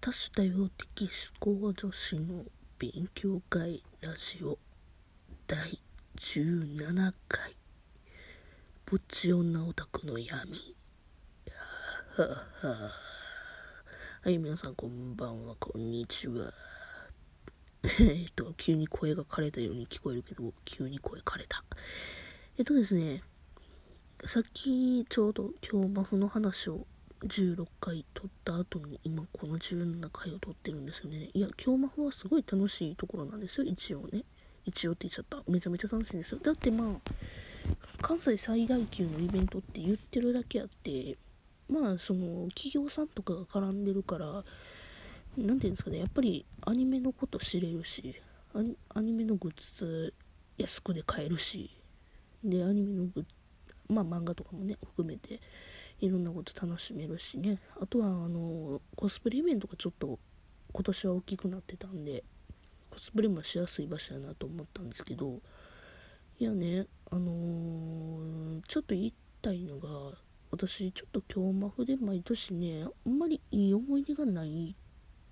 多種多様的思考女子の勉強会ラジオ第17回。ぼっち女オタクの闇。はは。はい皆さんこんばんはこんにちは。えっと急に声が枯れたように聞こえるけど急に声枯れた。えっとですねさっきちょうど今日マフの話を16回撮った後に今この17回を撮ってるんですよね。いや、今日魔法はすごい楽しいところなんですよ、一応ね。一応って言っちゃった。めちゃめちゃ楽しいんですよ。だってまあ、関西最大級のイベントって言ってるだけあって、まあ、その、企業さんとかが絡んでるから、何て言うんですかね、やっぱりアニメのこと知れるし、アニメのグッズ安くで買えるし、で、アニメのグッズ、まあ漫画とかもね、含めて、いろんなこと楽しめるしね。あとはあのコスプレイベントがちょっと今年は大きくなってたんでコスプレもしやすい場所やなと思ったんですけどいやねあのー、ちょっと言いたいのが私ちょっと京マフで毎年ねあんまりいい思い出がない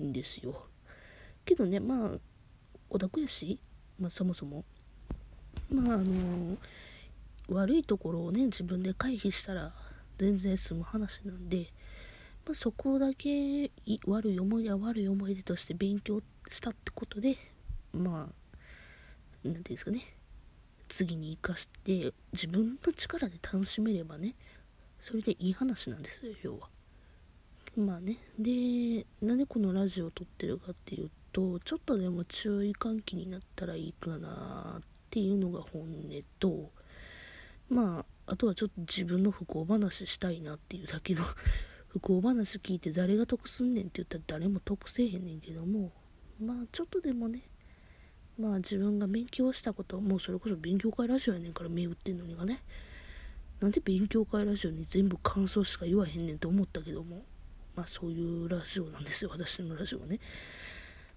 んですよ。けどねまあオタクやし、まあ、そもそも。まああのー、悪いところをね自分で回避したら全然済む話なんで、まあ、そこだけ悪い思い出は悪い思い出として勉強したってことでまあ何て言うんですかね。次に生かして自分の力で楽しめればねそれでいい話なんですよ要は。まあね。でなんでこのラジオを撮ってるかっていうとちょっとでも注意喚起になったらいいかなっていうのが本音とまああとはちょっと自分の不幸話したいなっていうだけの 不幸話聞いて誰が得すんねんって言ったら誰も得せえへんねんけどもまあちょっとでもねまあ自分が勉強したこともうそれこそ勉強会ラジオやねんから目打ってんのにがねなんで勉強会ラジオに全部感想しか言わへんねんと思ったけどもまあそういうラジオなんですよ私のラジオね。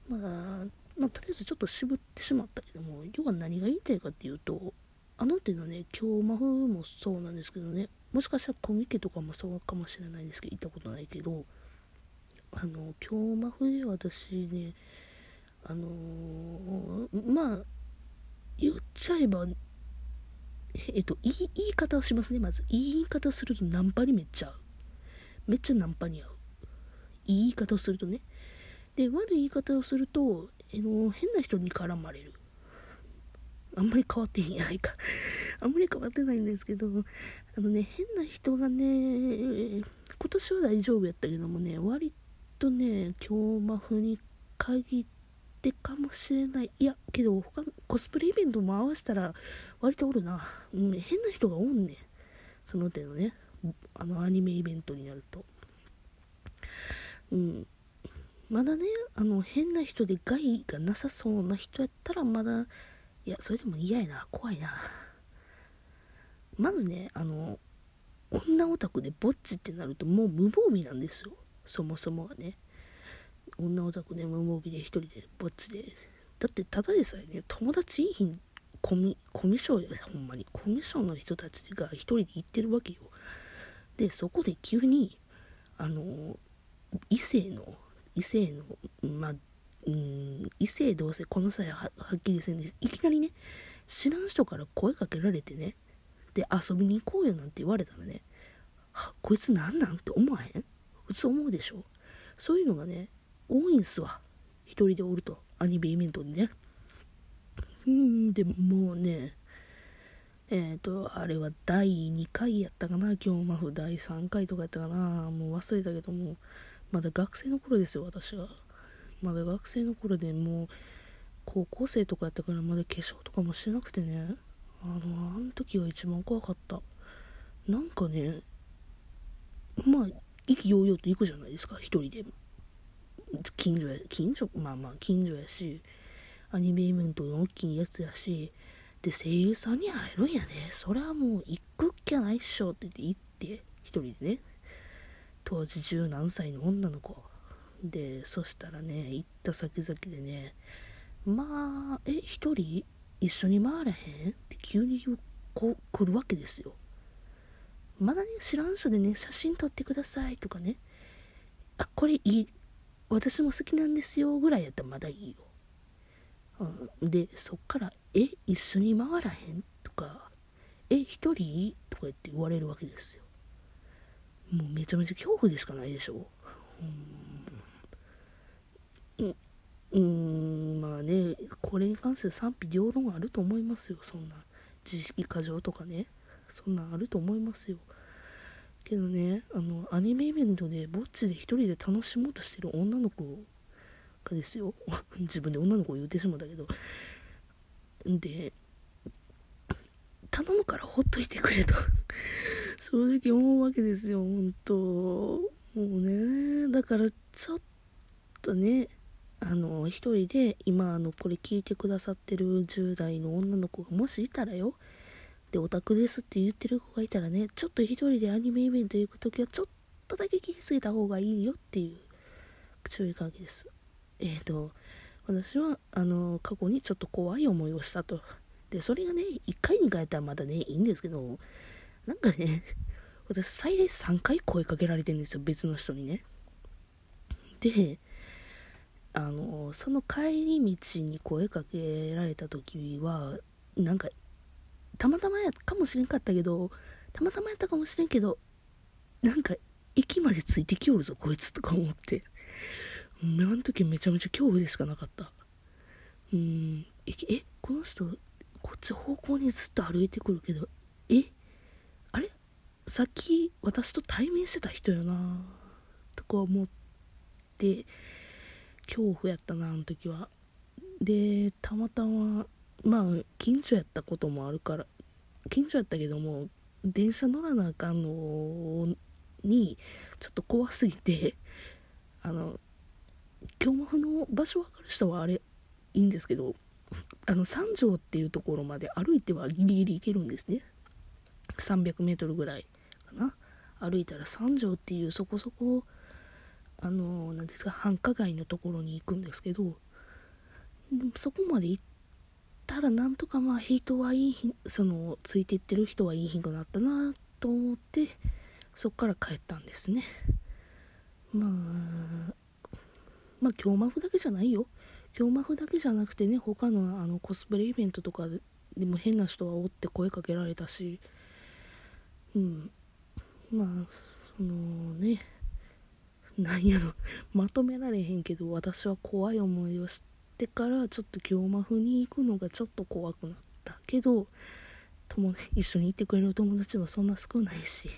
まあまあとりあえずちょっと渋ってしまったけども要は何が言いたいかっていうとあの手のね、京マフもそうなんですけどね、もしかしたらコミケとかもそうかもしれないですけど、行ったことないけど、あの、京マフで私ね、あのー、まあ、言っちゃえば、えっと、いい言い方をしますね、まず。いい言い方をするとナンパにめっちゃ合う。めっちゃナンパに合う。いい言い方をするとね。で、悪い言い方をすると、えの変な人に絡まれる。あんまり変わってへんやないか あんまり変わってないんですけど、あのね、変な人がね、今年は大丈夫やったけどもね、割とね、今日マフに限ってかもしれない。いや、けど他のコスプレイベントも合わせたら割とおるな。うん、変な人がおんねん。その手のね、あのアニメイベントになると。うん。まだね、あの変な人で害がなさそうな人やったらまだいや、それでも嫌やな。怖いな。まずね、あの、女オタクでぼっちってなるともう無防備なんですよ。そもそもはね。女オタクで無防備で一人でぼっちで。だってただでさえね、友達いい日コミ、コミュ障や、ほんまに。コミュ障の人たちが一人で行ってるわけよ。で、そこで急に、あの、異性の、異性の、まあ、うん、異性同性この際ははっきりせんでいきなりね知らん人から声かけられてねで遊びに行こうよなんて言われたらねはこいつなんなんって思わへん？普通思うでしょ？そういうのがね多いんすわ。一人でおるとアニメイベントにね。うんでももうねえっ、ー、とあれは第2回やったかな今日マフ第3回とかやったかな。もう忘れたけどもまだ学生の頃ですよ私はまだ学生の頃でもう高校生とかやったからまだ化粧とかもしなくてね。あのあの時は一番怖かった。なんかねまあ意気揚々と行くじゃないですか一人で。近所や近所まあまあ近所やしアニメイベントの大きいやつやし。で声優さんに会えるんやねそれはもう行くっきゃないっしょって言って行って一人でね。当時十何歳の女の子。でそしたらね行った先々でねまあえ一人？一緒に回らへん？って急にこう来るわけですよ。まだね知らん人でね写真撮ってください。とかね。あこれいい。私も好きなんですよ。ぐらいやったらまだいいよ、うん、でそっから「え一緒に回らへん?」とか「え一人?」とか言って言われるわけですよ。もうめちゃめちゃ恐怖でしかないでしょ。うん。うんまあねこれに関して賛否両論あると思いますよ。そんな自意識過剰とかね。そんなんあると思いますよ。けどねあのアニメイベントでぼっちで一人で楽しもうとしてる女の子がですよ。自分で女の子を言うてしまったけど。で頼むからほっといてくれと。正直思うわけですよ本当。もうねだからちょっとねあの一人で今あのこれ聞いてくださってる10代の女の子がもしいたらよ。でオタクですって言ってる子がいたらねちょっと一人でアニメイベント行く時はちょっとだけ気づいた方がいいよっていう注意喚起です。えっ、ー、と私はあの過去にちょっと怖い思いをしたと。でそれがね1回2回やったらまだねいいんですけどなんかね私最大3回声かけられてるんですよ別の人にね。であのその帰り道に声かけられた時はなんかたまたまやかもしれんかったけどたまたまやったかもしれんけどなんか駅までついてきおるぞこいつとか思って。あの時めちゃめちゃ恐怖でしかなかった。うんえこの人こっち方向にずっと歩いてくるけどえあれ？さっき私と対面してた人やなとか思って。恐怖やったなあの時は。でたまたままあ近所やったこともあるから近所やったけども電車乗らなあかんのにちょっと怖すぎて あの京マフの場所分かる人はあれいいんですけどあの三条っていうところまで歩いてはギリギリ行けるんですね。300m ぐらいかな。歩いたら三条っていうそこそこあの何ですか繁華街のところに行くんですけどそこまで行ったらなんとかまあ人はいいそのついていってる人はいい日がなったなと思ってそっから帰ったんですね。まあまあ京マフだけじゃないよ。京マフだけじゃなくてね他のあのコスプレイベントとかでも変な人はおって声かけられたしうん。まあそのね なんやろ。まとめられへんけど私は怖い思いをしてからちょっと京マフに行くのがちょっと怖くなったけど友一緒に行ってくれる友達はそんな少ないし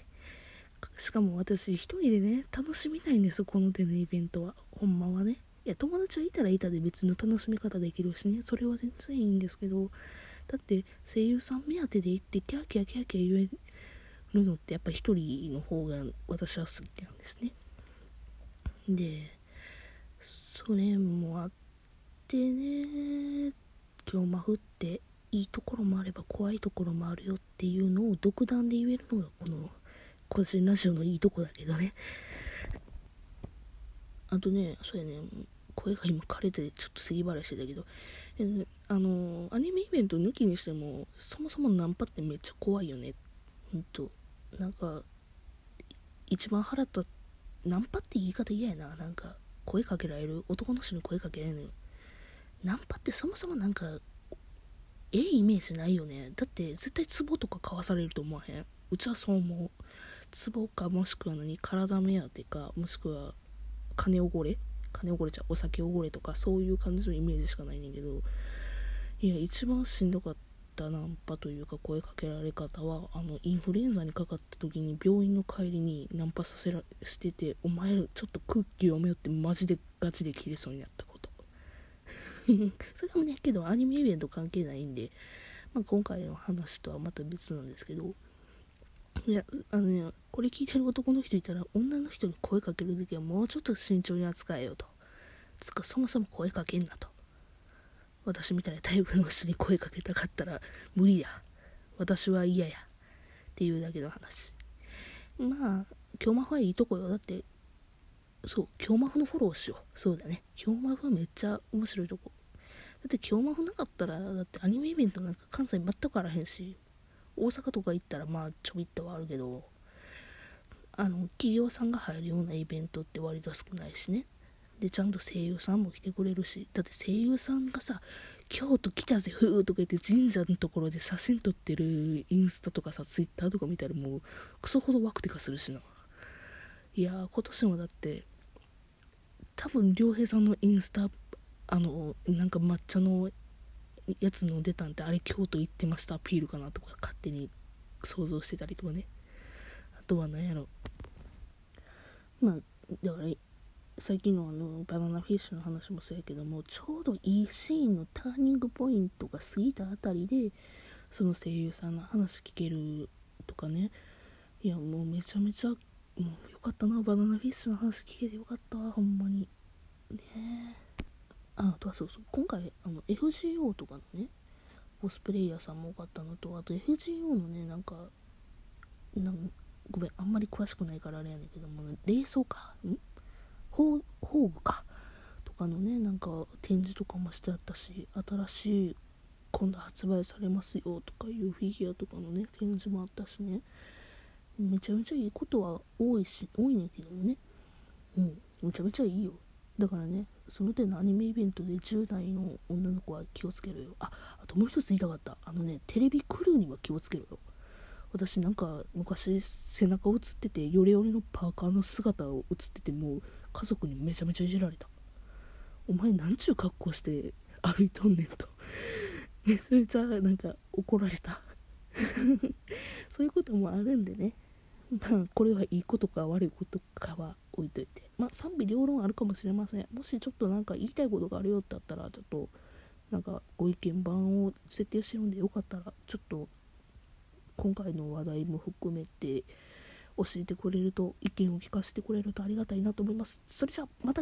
しかも私一人でね楽しみたいんですこの手のイベントは。ほんまはね。いや友達はいたらいたで別の楽しみ方できるしね。それは全然いいんですけどだって声優さん目当てで行ってキャーキャーキャーキャー言えるのってやっぱ一人の方が私は好きなんですね。でそれもあってね今日マフっていいところもあれば怖いところもあるよっていうのを独断で言えるのがこの個人ラジオのいいとこだけどね。あとねそうやね声が今枯れてちょっと咳払いしてたけど、あのアニメイベント抜きにしてもそもそもナンパってめっちゃ怖いよね。ほんと。なんか一番腹立ってナンパって言い方嫌やな。なんか声かけられる。男の人に声かけられるのよ。ナンパってそもそもなんかええイメージないよね。だって絶対ツボとか買わされると思わへん？うちはそう思う。ツボかもしくは何？体目当てかもしくは金おごれ？金おごれちゃう？お酒おごれとかそういう感じのイメージしかないねんけど。いや一番しんどかった。ナンパというか声かけられ方はあのインフルエンザにかかった時に病院の帰りにナンパさせらしててお前らちょっと空気読めよってマジでガチで切れそうになったこと。それもねけどアニメイベント関係ないんで、まあ、今回の話とはまた別なんですけどいやあのねこれ聞いてる男の人いたら女の人に声かけるときはもうちょっと慎重に扱えよと。つかそもそも声かけんなと。私みたいなタイプの人に声かけたかったら無理や。私は嫌や。っていうだけの話。まあ京マフはいいとこよ。だってそう京マフのフォローしよう。そうだね。京マフはめっちゃ面白いとこ。だって京マフなかったらだってアニメイベントなんか関西全くあらへんし大阪とか行ったらまあちょびっとはあるけどあの企業さんが入るようなイベントって割と少ないしね。でちゃんと声優さんも来てくれるしだって声優さんがさ「京都来たぜふー」とか言って神社のところで写真撮ってるインスタとかさツイッターとか見たらもうクソほどワクテカするしな。いやー今年もだって多分良平さんのインスタあのなんか抹茶のやつの出たんであれ京都行ってましたアピールかなとか勝手に想像してたりとかね。あとは何やろ。まあだから最近のあのバナナフィッシュの話もそうやけどもちょうどいいシーンのターニングポイントが過ぎたあたりでその声優さんの話聞けるとかね。いやもうめちゃめちゃもうよかったなバナナフィッシュの話聞けてよかったほんまに。ね。ああとはそうそう今回あの FGO とかのねコスプレイヤーさんも多かったのとあと FGO のねなんかなんごめんあんまり詳しくないからあれやねんけども、ね、冷蔵かん？宝具か。とかのねなんか展示とかもしてあったし新しい今度発売されますよとかいうフィギュアとかのね展示もあったしね。めちゃめちゃいいことは多いし多いねんけどもね。うんめちゃめちゃいいよ。だからねその点のアニメイベントで10代の女の子は気をつけろよ。ああともう一つ言いたかった。あのねテレビクルーには気をつけろよ。私なんか昔背中映っててヨレヨレのパーカーの姿を映っててもう家族にめちゃめちゃいじられた。お前なんちゅう格好して歩いとんねんと。めちゃめちゃなんか怒られた。そういうこともあるんでね。まあこれはいいことか悪いことかは置いといて。まあ賛否両論あるかもしれません。もしちょっとなんか言いたいことがあるよってあったらちょっとなんかご意見番を設定してるんでよかったらちょっと今回の話題も含めて教えてくれると意見を聞かせてくれるとありがたいなと思います。それじゃあまたね。